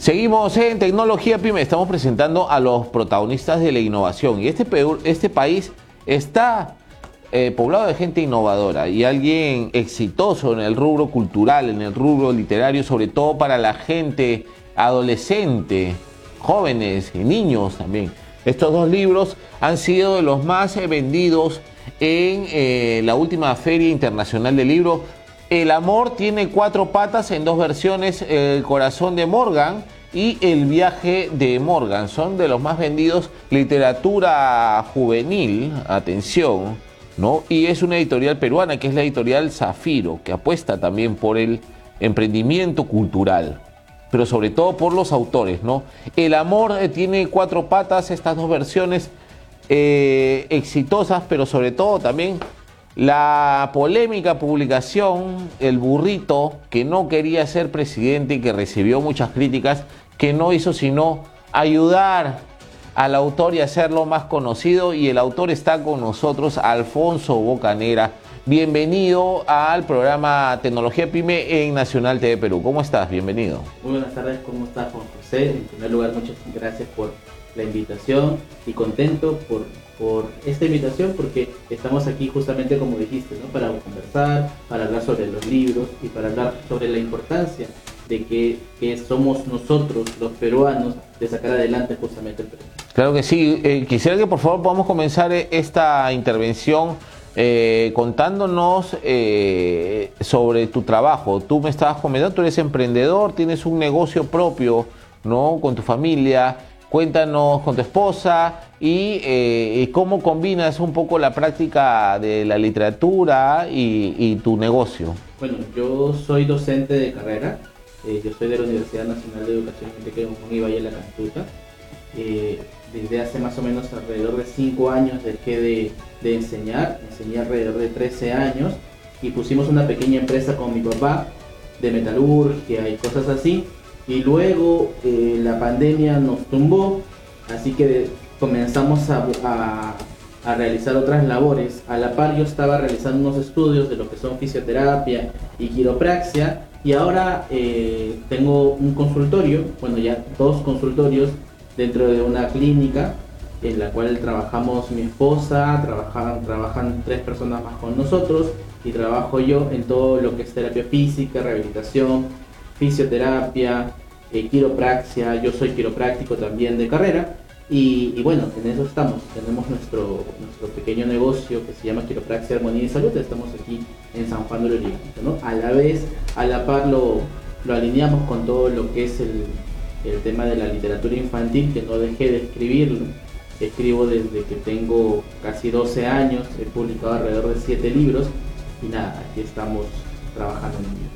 Seguimos en Tecnología Pyme, estamos presentando a los protagonistas de la innovación y este, este país está eh, poblado de gente innovadora y alguien exitoso en el rubro cultural, en el rubro literario, sobre todo para la gente adolescente, jóvenes y niños también. Estos dos libros han sido de los más vendidos en eh, la última Feria Internacional del Libro el amor tiene cuatro patas en dos versiones, El corazón de Morgan y El viaje de Morgan. Son de los más vendidos literatura juvenil, atención, ¿no? Y es una editorial peruana que es la editorial Zafiro, que apuesta también por el emprendimiento cultural, pero sobre todo por los autores, ¿no? El amor eh, tiene cuatro patas, estas dos versiones eh, exitosas, pero sobre todo también la polémica publicación, el burrito que no quería ser presidente y que recibió muchas críticas, que no hizo sino ayudar al autor y hacerlo más conocido. Y el autor está con nosotros, Alfonso Bocanera. Bienvenido al programa Tecnología Pyme en Nacional TV Perú. ¿Cómo estás? Bienvenido. Muy buenas tardes, ¿cómo estás Juan José? En primer lugar, muchas gracias por la invitación y contento por por esta invitación porque estamos aquí justamente como dijiste, ¿no? para conversar, para hablar sobre los libros y para hablar sobre la importancia de que, somos nosotros los peruanos de sacar adelante justamente el Perú. Claro que sí, eh, quisiera que por favor podamos comenzar eh, esta intervención eh, contándonos sobre tu trabajo. Tú me estabas comentando, tú eres emprendedor, tienes un negocio propio, ¿no? Con tu familia. Cuéntanos con tu esposa y, cómo combinas un poco la práctica de la literatura y, tu negocio. Bueno, yo soy docente de carrera, eh, yo soy de la Universidad Nacional de Educación y en Ibai en la Cantuta. Eh, desde hace más o menos alrededor de 5 años dejé de, de enseñar, enseñé alrededor de 13 años y pusimos una pequeña empresa con mi papá de metalurgia y cosas así y luego eh, la pandemia nos tumbó, así que comenzamos a, realizar otras labores. A la par yo estaba realizando unos estudios de lo que son fisioterapia y quiropraxia y ahora eh, tengo un consultorio, bueno ya dos consultorios dentro de una clínica en la cual trabajamos mi esposa, trabajan, trabajan tres personas más con nosotros y trabajo yo en todo lo que es terapia física, rehabilitación, fisioterapia, quiropraxia, yo soy quiropráctico también de carrera y, bueno, en eso estamos. Tenemos nuestro, nuestro pequeño negocio que se llama Quiropraxia Armonía y Salud, estamos aquí en San Juan de los ¿no? A la vez, a la par lo, lo alineamos con todo lo que es el, el tema de la literatura infantil, que no dejé de escribirlo. Escribo desde que tengo casi 12 años, he publicado alrededor de 7 libros y nada, aquí estamos trabajando en ello.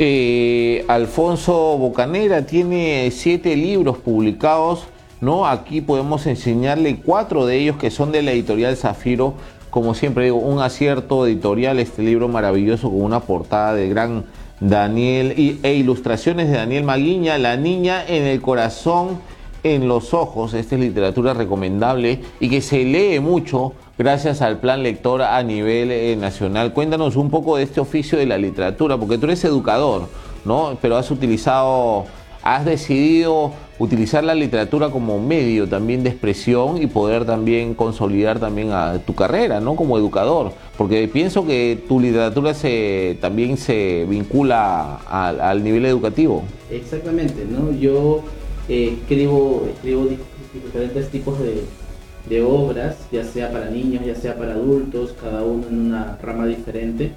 Eh, Alfonso Bocanera tiene siete libros publicados, ¿no? Aquí podemos enseñarle cuatro de ellos que son de la editorial Zafiro. Como siempre digo, un acierto editorial, este libro maravilloso con una portada de gran Daniel e ilustraciones de Daniel Maguiña, La niña en el corazón, en los ojos. Esta es literatura recomendable y que se lee mucho gracias al plan lector a nivel eh, nacional. Cuéntanos un poco de este oficio de la literatura, porque tú eres educador, ¿no? Pero has utilizado, has decidido utilizar la literatura como medio también de expresión y poder también consolidar también a tu carrera, ¿no? Como educador, porque pienso que tu literatura se también se vincula al nivel educativo. Exactamente, ¿no? Yo eh, escribo, escribo diferentes tipos de de obras, ya sea para niños, ya sea para adultos, cada uno en una rama diferente.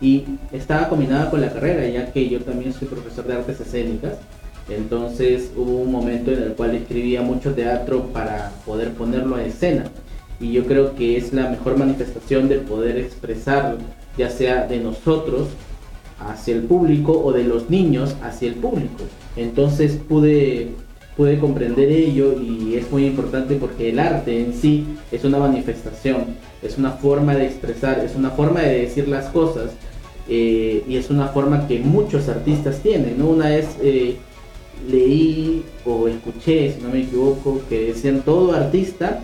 Y estaba combinada con la carrera, ya que yo también soy profesor de artes escénicas. Entonces hubo un momento en el cual escribía mucho teatro para poder ponerlo en escena. Y yo creo que es la mejor manifestación de poder expresar, ya sea de nosotros hacia el público o de los niños hacia el público. Entonces pude puede comprender ello y es muy importante porque el arte en sí es una manifestación, es una forma de expresar, es una forma de decir las cosas eh, y es una forma que muchos artistas tienen. ¿no? Una vez eh, leí o escuché, si no me equivoco, que decían todo artista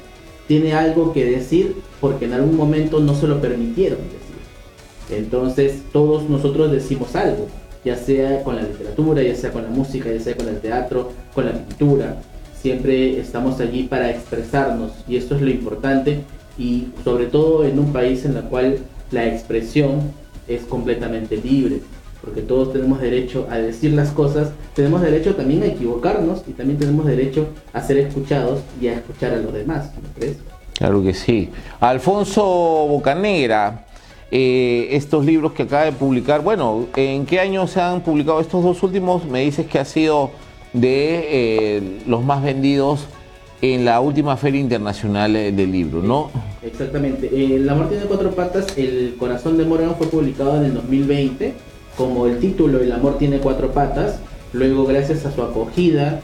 tiene algo que decir porque en algún momento no se lo permitieron decir. Entonces todos nosotros decimos algo ya sea con la literatura, ya sea con la música, ya sea con el teatro, con la pintura. Siempre estamos allí para expresarnos y esto es lo importante y sobre todo en un país en el cual la expresión es completamente libre, porque todos tenemos derecho a decir las cosas, tenemos derecho también a equivocarnos y también tenemos derecho a ser escuchados y a escuchar a los demás, ¿no crees? Claro que sí. Alfonso Bocanegra, eh, estos libros que acaba de publicar, bueno, ¿en qué año se han publicado estos dos últimos? Me dices que ha sido de eh, los más vendidos en la última Feria Internacional eh, del Libro, ¿no? Exactamente. El amor tiene cuatro patas, El corazón de Morgan fue publicado en el 2020 como el título El amor tiene cuatro patas. Luego, gracias a su acogida,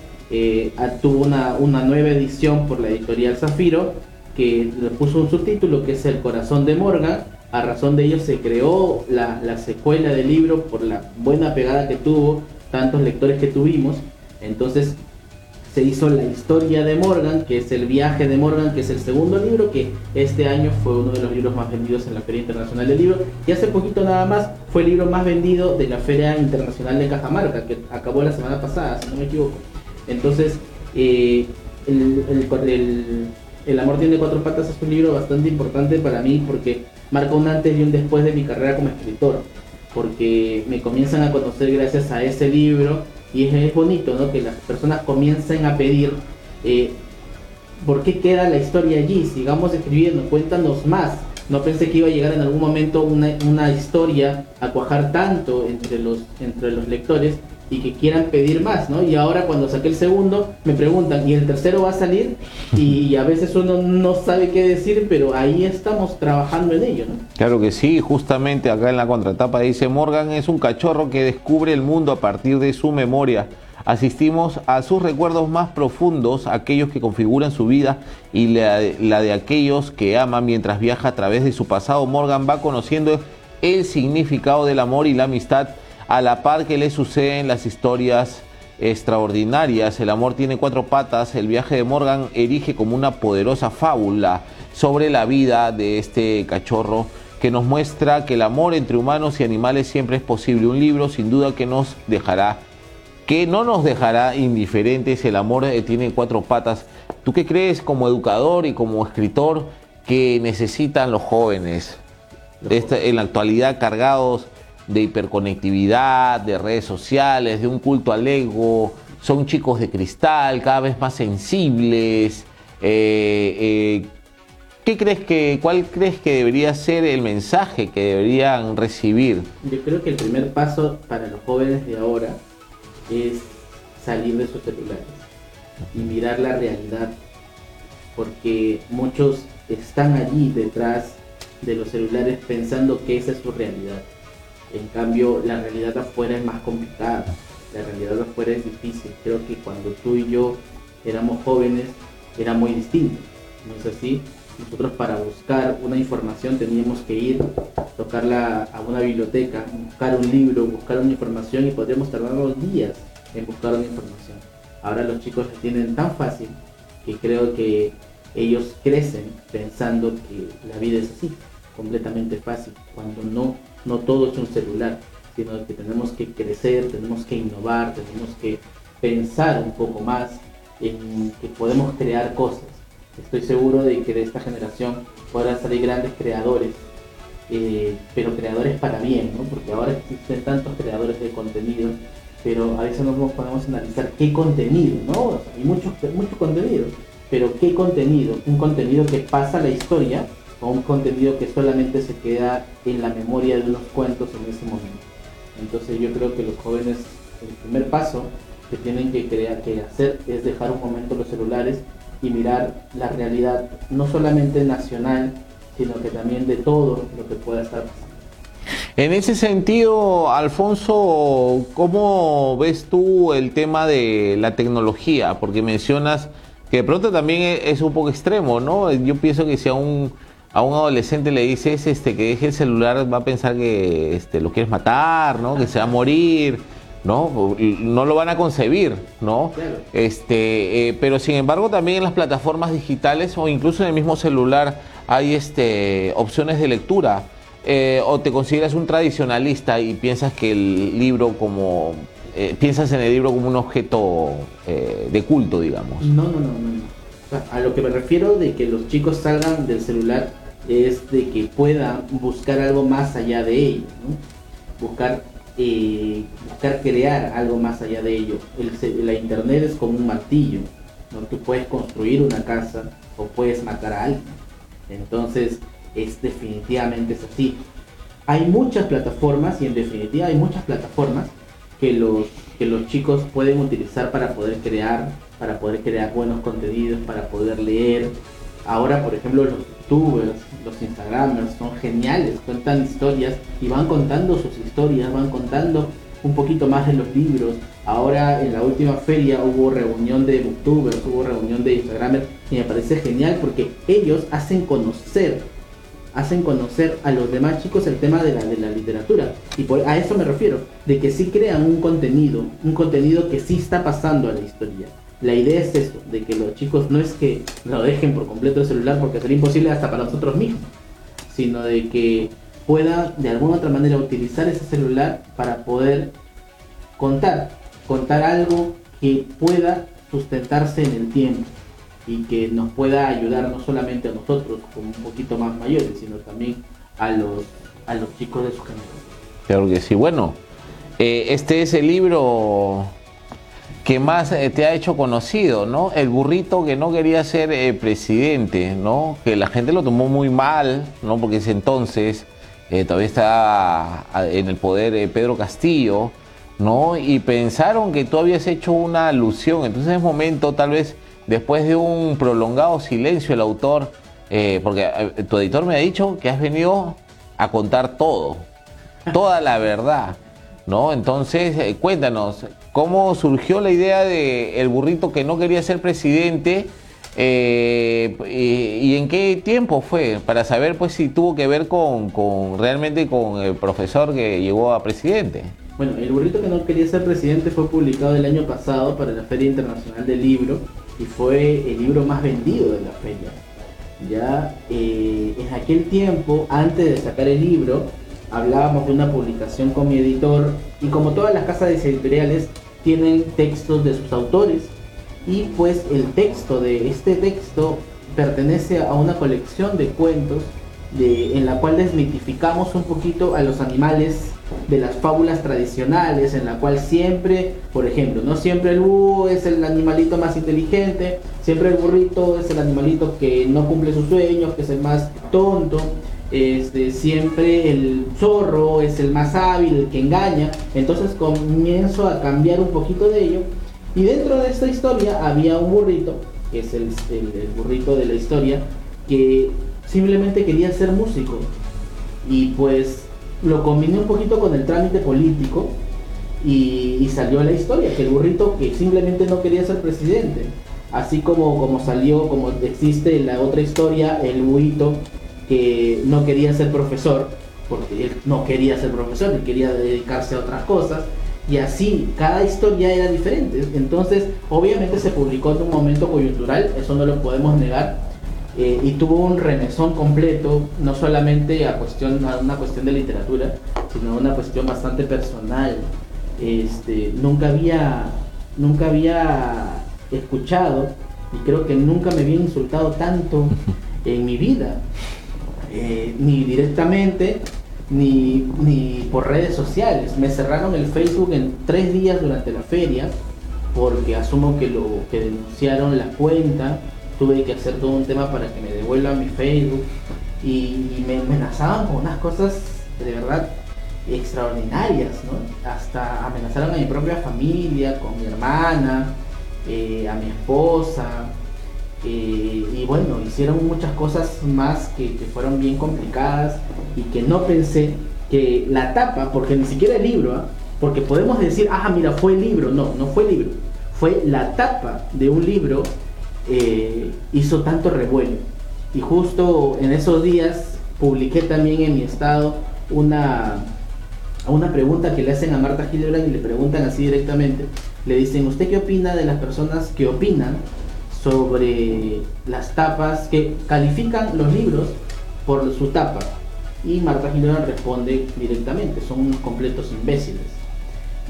tuvo una, una nueva edición por la editorial Zafiro que le puso un subtítulo que es El corazón de Morgan a razón de ello se creó la, secuela del libro por la buena pegada que tuvo, tantos lectores que tuvimos. Entonces se hizo la historia de Morgan, que es el viaje de Morgan, que es el segundo libro, que este año fue uno de los libros más vendidos en la Feria Internacional del Libro. Y hace poquito nada más fue el libro más vendido de la Feria Internacional de Cajamarca, que acabó la semana pasada, si no me equivoco. Entonces, eh, el, el Amor tiene cuatro patas es un libro bastante importante para mí porque marca un antes y un después de mi carrera como escritor, porque me comienzan a conocer gracias a ese libro y es, bonito ¿no? que las personas comiencen a pedir eh, por qué queda la historia allí, sigamos escribiendo, cuéntanos más. No pensé que iba a llegar en algún momento una, una historia a cuajar tanto entre los, entre los lectores y que quieran pedir más, ¿no? Y ahora cuando saqué el segundo me preguntan, ¿y el tercero va a salir? Y a veces uno no sabe qué decir, pero ahí estamos trabajando en ello, ¿no? Claro que sí, justamente acá en la contratapa dice, Morgan es un cachorro que descubre el mundo a partir de su memoria. Asistimos a sus recuerdos más profundos, aquellos que configuran su vida y la, la de aquellos que aman mientras viaja a través de su pasado. Morgan va conociendo el significado del amor y la amistad a la par que le suceden las historias extraordinarias. El amor tiene cuatro patas. El viaje de Morgan erige como una poderosa fábula sobre la vida de este cachorro que nos muestra que el amor entre humanos y animales siempre es posible. Un libro sin duda que nos dejará, que no nos dejará indiferentes. El amor eh, tiene cuatro patas. ¿Tú qué crees como educador y como escritor que necesitan los jóvenes en la actualidad cargados de hiperconectividad, de redes sociales, de un culto al ego, son chicos de cristal, cada vez más sensibles. Eh, eh, ¿Qué crees que, cuál crees que debería ser el mensaje que deberían recibir? Yo creo que el primer paso para los jóvenes de ahora es salir de sus celulares y mirar la realidad, porque muchos están allí detrás de los celulares pensando que esa es su realidad en cambio, la realidad afuera es más complicada, la realidad afuera es difícil. Creo que cuando tú y yo éramos jóvenes era muy distinto, ¿no es así? Nosotros para buscar una información teníamos que ir, tocarla a una biblioteca, buscar un libro, buscar una información y podríamos tardarnos días en buscar una información. Ahora los chicos la tienen tan fácil que creo que ellos crecen pensando que la vida es así, completamente fácil, cuando no no todo es un celular, sino que tenemos que crecer, tenemos que innovar, tenemos que pensar un poco más en que podemos crear cosas. Estoy seguro de que de esta generación podrán salir grandes creadores, eh, pero creadores para bien, ¿no? porque ahora existen tantos creadores de contenido, pero a veces no podemos analizar qué contenido, ¿no? hay mucho, mucho contenido, pero qué contenido, un contenido que pasa la historia o un contenido que solamente se queda en la memoria de unos cuentos en ese momento. Entonces yo creo que los jóvenes, el primer paso que tienen que, crear, que hacer es dejar un momento los celulares y mirar la realidad, no solamente nacional, sino que también de todo lo que pueda estar pasando. En ese sentido, Alfonso, ¿cómo ves tú el tema de la tecnología? Porque mencionas que de pronto también es un poco extremo, ¿no? Yo pienso que si a un a un adolescente le dices este, que deje el celular, va a pensar que este, lo quieres matar, ¿no? Que se va a morir, ¿no? No lo van a concebir, ¿no? Este, eh, pero sin embargo también en las plataformas digitales o incluso en el mismo celular hay este, opciones de lectura. eh, o te consideras un tradicionalista y piensas que el libro como eh, piensas en el libro como un objeto eh, de culto, digamos. No, no, no, no. A lo que me refiero de que los chicos salgan del celular es de que puedan buscar algo más allá de ello, buscar, eh, crear algo más allá de ello. la internet es como un martillo, ¿no? tú puedes construir una casa o puedes matar a alguien. Entonces, es definitivamente es así. Hay muchas plataformas y en definitiva hay muchas plataformas que los, que los chicos pueden utilizar para poder crear, para poder crear buenos contenidos, para poder leer. Ahora, por ejemplo, los youtubers, los instagramers son geniales, cuentan historias y van contando sus historias, van contando un poquito más de los libros. Ahora en la última feria hubo reunión de booktubers, hubo reunión de instagramers y me parece genial porque ellos hacen conocer hacen conocer a los demás chicos el tema de la, de la literatura. Y por, a eso me refiero, de que sí crean un contenido, un contenido que sí está pasando a la historia. La idea es eso, de que los chicos no es que lo dejen por completo el celular porque sería imposible hasta para nosotros mismos, sino de que pueda de alguna otra manera utilizar ese celular para poder contar, contar algo que pueda sustentarse en el tiempo y que nos pueda ayudar no solamente a nosotros como un poquito más mayores, sino también a los, a los chicos de su generación. Claro que sí. Bueno, eh, este es el libro que más eh, te ha hecho conocido, ¿no? El burrito que no quería ser eh, presidente, ¿no? Que la gente lo tomó muy mal, ¿no? Porque ese entonces todavía está en el poder Pedro Castillo, ¿no? Y pensaron que tú habías hecho una alusión. Entonces es momento tal vez después de un prolongado silencio el autor, eh, porque eh, tu editor me ha dicho que has venido a contar todo, toda la verdad, ¿no? Entonces, eh, cuéntanos, ¿cómo surgió la idea de burrito que no quería ser presidente? y, en qué tiempo fue? Para saber pues si tuvo que ver con, con realmente con el profesor que llegó a presidente. Bueno, El burrito que no quería ser presidente fue publicado el año pasado para la Feria Internacional del Libro y fue el libro más vendido de la feria. Ya eh, en aquel tiempo, antes de sacar el libro, hablábamos de una publicación con mi editor y como todas las casas editoriales tienen textos de sus autores. Y pues el texto de este texto pertenece a una colección de cuentos en la cual desmitificamos un poquito a los animales de las fábulas tradicionales, en la cual siempre, por ejemplo, no siempre el búho es el animalito más inteligente, siempre el burrito es el animalito que no cumple sus sueños, que es el más tonto, siempre el zorro es el más hábil, el que engaña, entonces comienzo a cambiar un poquito de ello, y dentro de esta historia había un burrito, que es el, burrito de la historia, que simplemente quería ser músico, y pues lo combiné un poquito con el trámite político y, salió la historia, que el burrito que simplemente no quería ser presidente. Así como, como salió, como existe la otra historia, el buito que no quería ser profesor, porque él no quería ser profesor, él quería dedicarse a otras cosas. Y así, cada historia era diferente. Entonces, obviamente se publicó en un momento coyuntural, eso no lo podemos negar, eh, y tuvo un remesón completo, no solamente a, cuestión, a una cuestión de literatura, sino una cuestión bastante personal. Este, nunca, había, nunca había escuchado y creo que nunca me había insultado tanto en mi vida, eh, ni directamente, ni, ni por redes sociales. Me cerraron el Facebook en tres días durante la feria, porque asumo que lo que denunciaron la cuenta tuve que hacer todo un tema para que me devuelvan mi Facebook y, me amenazaban con unas cosas de verdad extraordinarias, ¿no? Hasta amenazaron a mi propia familia, con mi hermana, eh, a mi esposa, eh, y bueno, hicieron muchas cosas más que, fueron bien complicadas y que no pensé que la tapa, porque ni siquiera el libro, ¿ah? porque podemos decir, ah, mira, fue el libro, no, no fue el libro, fue la tapa de un libro eh, hizo tanto revuelo. Y justo en esos días publiqué también en mi estado una, una pregunta que le hacen a Marta Hildebrand y le preguntan así directamente. Le dicen, ¿usted qué opina de las personas que opinan sobre las tapas, que califican los libros por su tapa? Y Marta Gilona responde directamente, son unos completos imbéciles.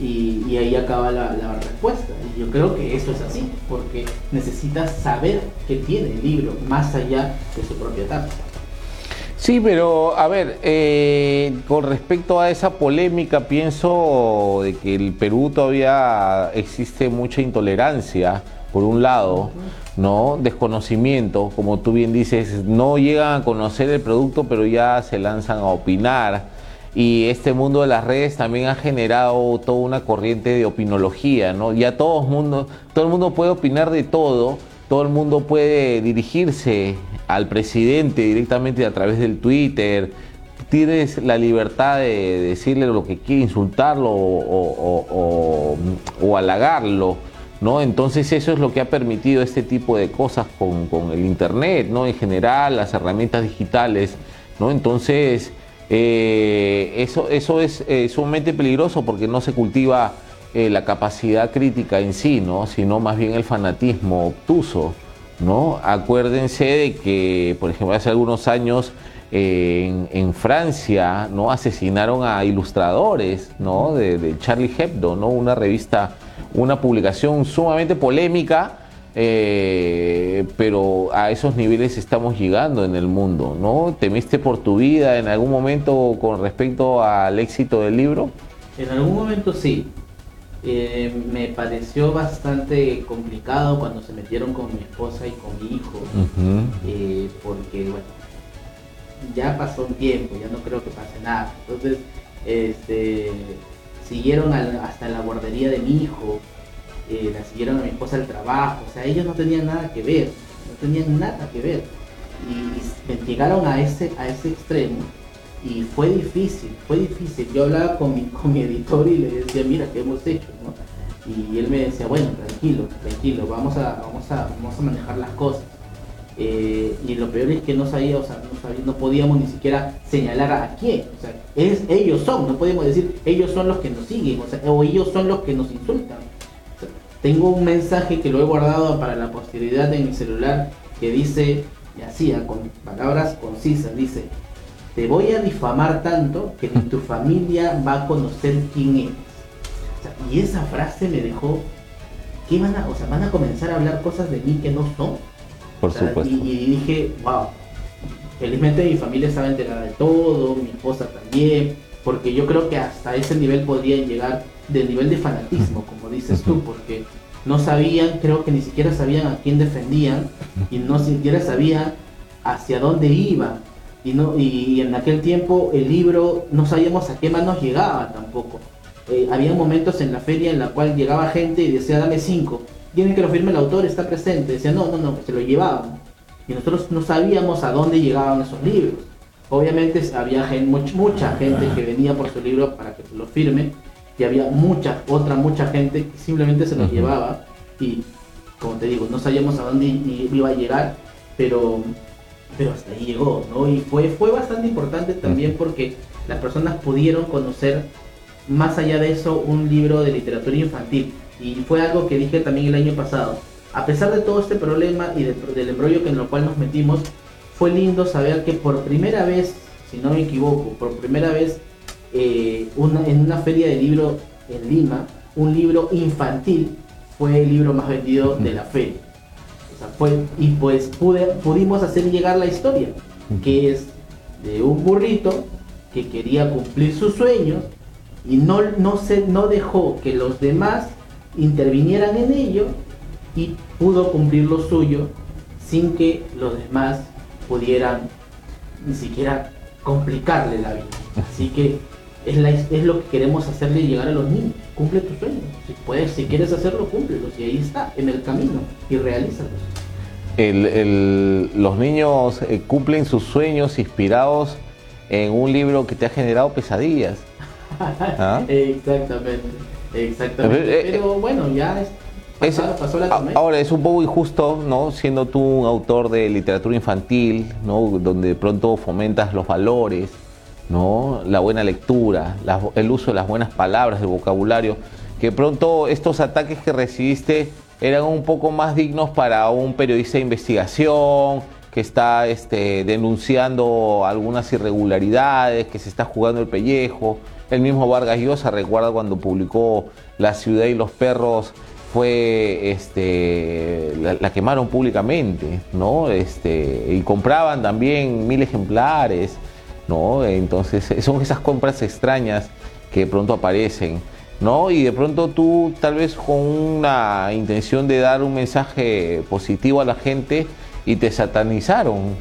Y, ahí acaba la, respuesta. Y yo creo que eso es así, porque necesitas saber qué tiene el libro, más allá de su propia etapa. Sí, pero a ver, eh, con respecto a esa polémica, pienso de que el Perú todavía existe mucha intolerancia, por un lado, ¿no? Desconocimiento, como tú bien dices, no llegan a conocer el producto, pero ya se lanzan a opinar y este mundo de las redes también ha generado toda una corriente de opinología, ¿no? Ya todo el mundo, todo el mundo puede opinar de todo, todo el mundo puede dirigirse al presidente directamente a través del Twitter, tienes la libertad de decirle lo que quiere, insultarlo o, halagarlo, ¿no? Entonces eso es lo que ha permitido este tipo de cosas con, con el Internet, ¿no? En general, las herramientas digitales, ¿no? Entonces eh, eso, eso es eh, sumamente peligroso porque no se cultiva eh, la capacidad crítica en sí, ¿no? sino más bien el fanatismo obtuso. ¿no? Acuérdense de que, por ejemplo, hace algunos años en, Francia ¿no? asesinaron a ilustradores ¿no? de, de Charlie Hebdo, ¿no? una revista, una publicación sumamente polémica eh, pero a esos niveles estamos llegando en el mundo, ¿no? ¿Temiste por tu vida en algún momento con respecto al éxito del libro? En algún momento sí. Eh, me pareció bastante complicado cuando se metieron con mi esposa y con mi hijo, eh, porque bueno, ya pasó un tiempo, ya no creo que pase nada. Entonces, este, siguieron hasta la guardería de mi hijo, eh, la siguieron a mi esposa al trabajo, o sea, ellos no tenían nada que ver, no tenían nada que ver. Y, me llegaron a ese, a ese extremo y fue difícil, fue difícil. Yo hablaba con mi, con mi editor y le decía, mira, ¿qué hemos hecho? Y él me decía, bueno, tranquilo, tranquilo, vamos a, vamos a, vamos a manejar las cosas. Eh, y lo peor es que no sabía, o sea, no, no podíamos ni siquiera señalar a quién. O sea, es, ellos son, no podemos decir ellos son los que nos siguen, o, ellos son los que nos insultan. Tengo un mensaje que lo he guardado para la posteridad en mi celular que dice, y así, ah, con palabras concisas, dice, te voy a difamar tanto que ni tu familia va a conocer quién eres. y esa frase me dejó, ¿qué van a, o sea, van a comenzar a hablar cosas de mí que no son? Por supuesto. Y, y, dije, wow, felizmente mi familia estaba enterada de todo, mi esposa también, porque yo creo que hasta ese nivel podrían llegar del nivel de fanatismo, como dices tú, porque no sabían, creo que ni siquiera sabían a quién defendían y no siquiera sabían hacia dónde iban. Y, no, y en aquel tiempo el libro no sabíamos a qué manos llegaba tampoco. Eh, había momentos en la feria en la cual llegaba gente y decía dame cinco. Tienen que lo firme el autor, está presente. Decía no, no, no, se lo llevaban. Y nosotros no sabíamos a dónde llegaban esos libros. Obviamente había gente, mucha gente que venía por su libro para que lo firme y había mucha, otra mucha gente que simplemente se lo llevaba y, como te digo, no sabíamos a dónde iba a llegar, pero, pero hasta ahí llegó, ¿no? Y fue, fue bastante importante también porque las personas pudieron conocer, más allá de eso, un libro de literatura infantil. Y fue algo que dije también el año pasado. A pesar de todo este problema y del embrollo en lo cual nos metimos, fue lindo saber que por primera vez, si no me equivoco, por primera vez eh, en una feria de libros en Lima, un libro infantil fue el libro más vendido de la feria. y pues pudimos hacer llegar la historia, que es de un burrito que quería cumplir sus sueños y no, no, se, no dejó que los demás intervinieran en ello y pudo cumplir lo suyo sin que los demás pudieran ni siquiera complicarle la vida. Así que es, lo que queremos hacerle llegar a los niños. Cumple tus sueños. Si puedes, si quieres hacerlo, cúmplelos. Y ahí está, en el camino. Y realízalos. los niños eh, cumplen sus sueños inspirados en un libro que te ha generado pesadillas. ¿Ah? exactamente, exactamente. Eh, Pero bueno, ya es, pasó, la ahora es un poco injusto, ¿no? Siendo tú un autor de literatura infantil, ¿no? Donde de pronto fomentas los valores, ¿no? la buena lectura, el uso de las buenas palabras, del vocabulario, que pronto estos ataques que recibiste eran un poco más dignos para un periodista de investigación, que está este, denunciando algunas irregularidades, que se está jugando el pellejo. El mismo Vargas Llosa recuerda cuando publicó La ciudad y los perros fue este la, quemaron públicamente, ¿no? Este, y compraban también mil ejemplares, ¿no? Entonces, son esas compras extrañas que de pronto aparecen. ¿no? Y de pronto tú, tal vez con una intención de dar un mensaje positivo a la gente y te satanizaron,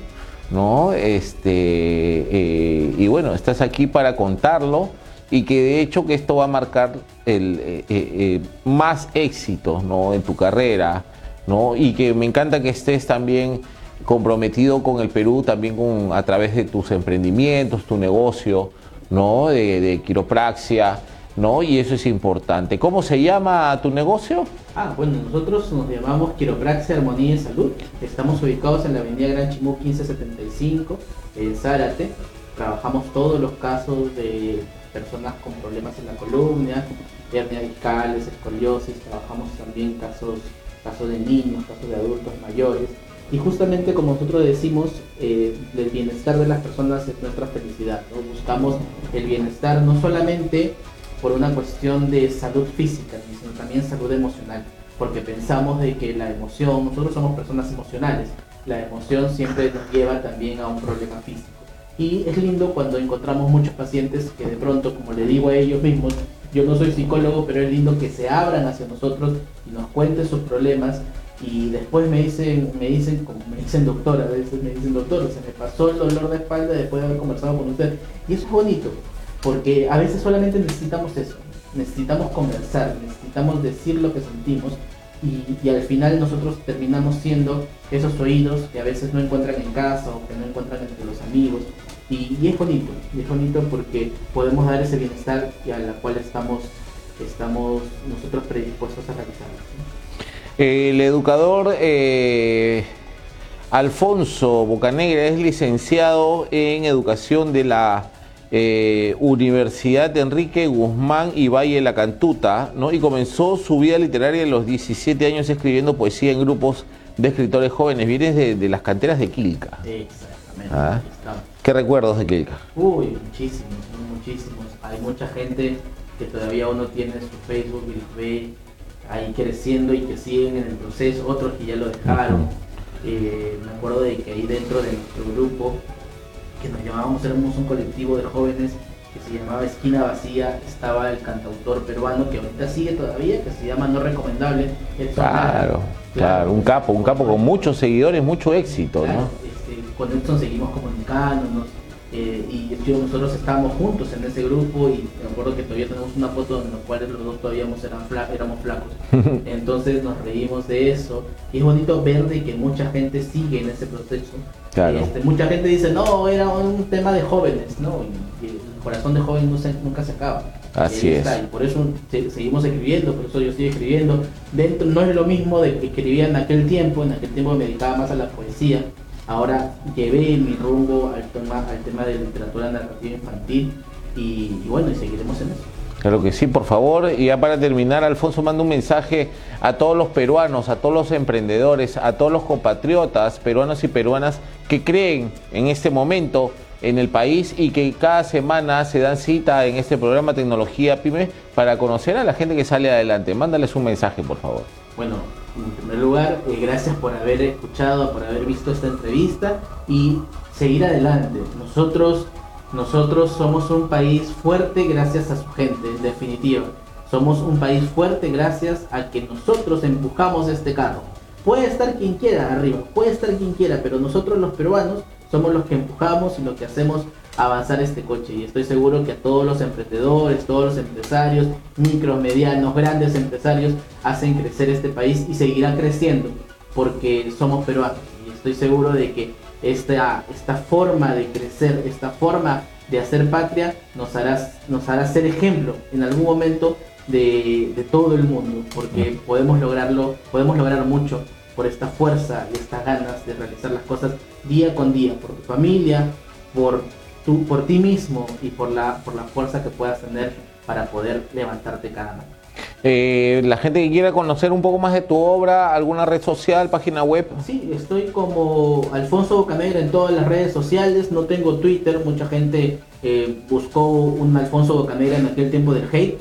¿no? Este, eh, y bueno, estás aquí para contarlo y que de hecho que esto va a marcar el, eh, eh, más éxitos, ¿no? En tu carrera, ¿no? Y que me encanta que estés también comprometido con el Perú, también con, a través de tus emprendimientos, tu negocio, ¿no? De, de quiropraxia ¿no? Y eso es importante. ¿Cómo se llama tu negocio? Ah, bueno, nosotros nos llamamos Quiropraxia Armonía y Salud. Estamos ubicados en la avenida Gran Chimú 1575, en Zárate. Trabajamos todos los casos de personas con problemas en la columna, hernia discales, escoliosis. Trabajamos también casos, casos de niños, casos de adultos mayores. Y justamente como nosotros decimos, eh, el bienestar de las personas es nuestra felicidad. Buscamos el bienestar no solamente por una cuestión de salud física, sino también salud emocional, porque pensamos de que la emoción, nosotros somos personas emocionales, la emoción siempre nos lleva también a un problema físico. Y es lindo cuando encontramos muchos pacientes que de pronto, como le digo a ellos mismos, yo no soy psicólogo, pero es lindo que se abran hacia nosotros y nos cuenten sus problemas y después me dicen, me dicen, como me dicen doctora, a veces me dicen doctor, se me pasó el dolor de espalda después de haber conversado con usted. Y eso es bonito, porque a veces solamente necesitamos eso, necesitamos conversar, necesitamos decir lo que sentimos y, al final nosotros terminamos siendo esos oídos que a veces no encuentran en casa o que no encuentran entre los amigos. Y, es bonito, y es bonito porque podemos dar ese bienestar y a la cual estamos, estamos nosotros predispuestos a realizar. El educador eh, Alfonso Bocanegra es licenciado en educación de la eh, Universidad de Enrique Guzmán y Valle La Cantuta, ¿no? Y comenzó su vida literaria a los 17 años escribiendo poesía en grupos de escritores jóvenes. Vienes de, las canteras de Quilca. Exactamente. ¿Ah? ¿Qué recuerdos de Quilca? Uy, muchísimos, muchísimos. Hay mucha gente que todavía uno tiene su Facebook y los ve ahí creciendo y que siguen en el proceso, otros que ya lo dejaron. Eh, me acuerdo de que ahí dentro de nuestro grupo que nos llamábamos, éramos un colectivo de jóvenes que se llamaba Esquina Vacía, estaba el cantautor peruano que ahorita sigue todavía, que se llama No Recomendable. Claro, claro, un capo, un capo con muchos seguidores, mucho éxito, ¿no? Con Edson seguimos comunicándonos, eh, y nosotros estábamos juntos en ese grupo y me acuerdo que todavía tenemos una foto donde los cuales los dos todavía éramos flacos. Entonces nos reímos de eso y es bonito ver de que mucha gente sigue en ese proceso. Este, mucha gente dice, no, era un tema de jóvenes, ¿no? Y, el corazón de jóvenes nunca se acaba. Así es. por eso seguimos escribiendo, por eso yo sigo escribiendo. Dentro no es lo mismo de que escribía en aquel tiempo, en aquel tiempo me dedicaba más a la poesía Ahora llevé mi rumbo al tema, al tema de literatura narrativa infantil y, bueno, y seguiremos en eso. Claro que sí, por favor. Y ya para terminar, Alfonso manda un mensaje a todos los peruanos, a todos los emprendedores, a todos los compatriotas peruanos y peruanas que creen en este momento en el país y que cada semana se dan cita en este programa Tecnología Pyme para conocer a la gente que sale adelante. Mándales un mensaje, por favor. Bueno, en primer lugar, eh, gracias por haber escuchado, por haber visto esta entrevista y seguir adelante. Nosotros, nosotros somos un país fuerte gracias a su gente, en definitiva. Somos un país fuerte gracias a que nosotros empujamos este carro. Puede estar quien quiera arriba, puede estar quien quiera, pero nosotros los peruanos somos los que empujamos y lo que hacemos avanzar este coche. Y estoy seguro que a todos los emprendedores, todos los empresarios, micro, medianos, grandes empresarios hacen crecer este país y seguirá creciendo porque somos peruanos. Y estoy seguro de que esta, esta forma de crecer, esta forma de hacer patria nos hará, nos hará ser ejemplo en algún momento de, de todo el mundo porque podemos lograrlo, podemos lograr mucho por esta fuerza y estas ganas de realizar las cosas día con día, por tu familia, por por ti mismo y por la, por la fuerza que puedas tener para poder levantarte cada mañana. Eh, la gente que quiera conocer un poco más de tu obra, alguna red social, página web. Sí, estoy como Alfonso Bocanegra en todas las redes sociales, no tengo Twitter, mucha gente eh, buscó un Alfonso Bocanegra en aquel tiempo del hate,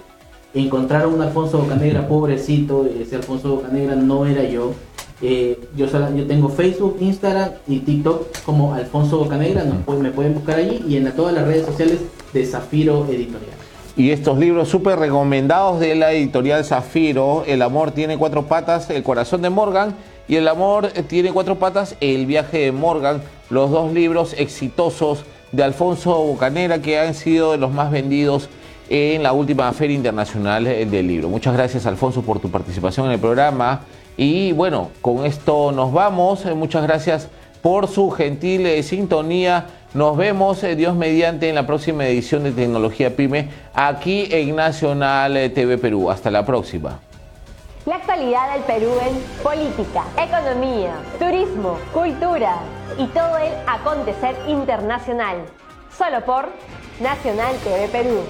encontraron un Alfonso Bocanegra pobrecito, ese Alfonso Bocanegra no era yo. Eh, yo, yo tengo Facebook, Instagram y TikTok como Alfonso Bocanegra, me pueden buscar allí y en todas las redes sociales de Zafiro Editorial y estos libros súper recomendados de la editorial Zafiro. El amor tiene cuatro patas, el corazón de Morgan. Y el amor tiene cuatro patas, el viaje de Morgan. Los dos libros exitosos de Alfonso Bocanera que han sido de los más vendidos en la última Feria Internacional del Libro. Muchas gracias Alfonso por tu participación en el programa. Y bueno, con esto nos vamos. Muchas gracias por su gentil eh, sintonía. Nos vemos, eh, Dios mediante, en la próxima edición de Tecnología Pyme, aquí en Nacional eh, TV Perú. Hasta la próxima. La actualidad del Perú en política, economía, turismo, cultura y todo el acontecer internacional. Solo por Nacional TV Perú.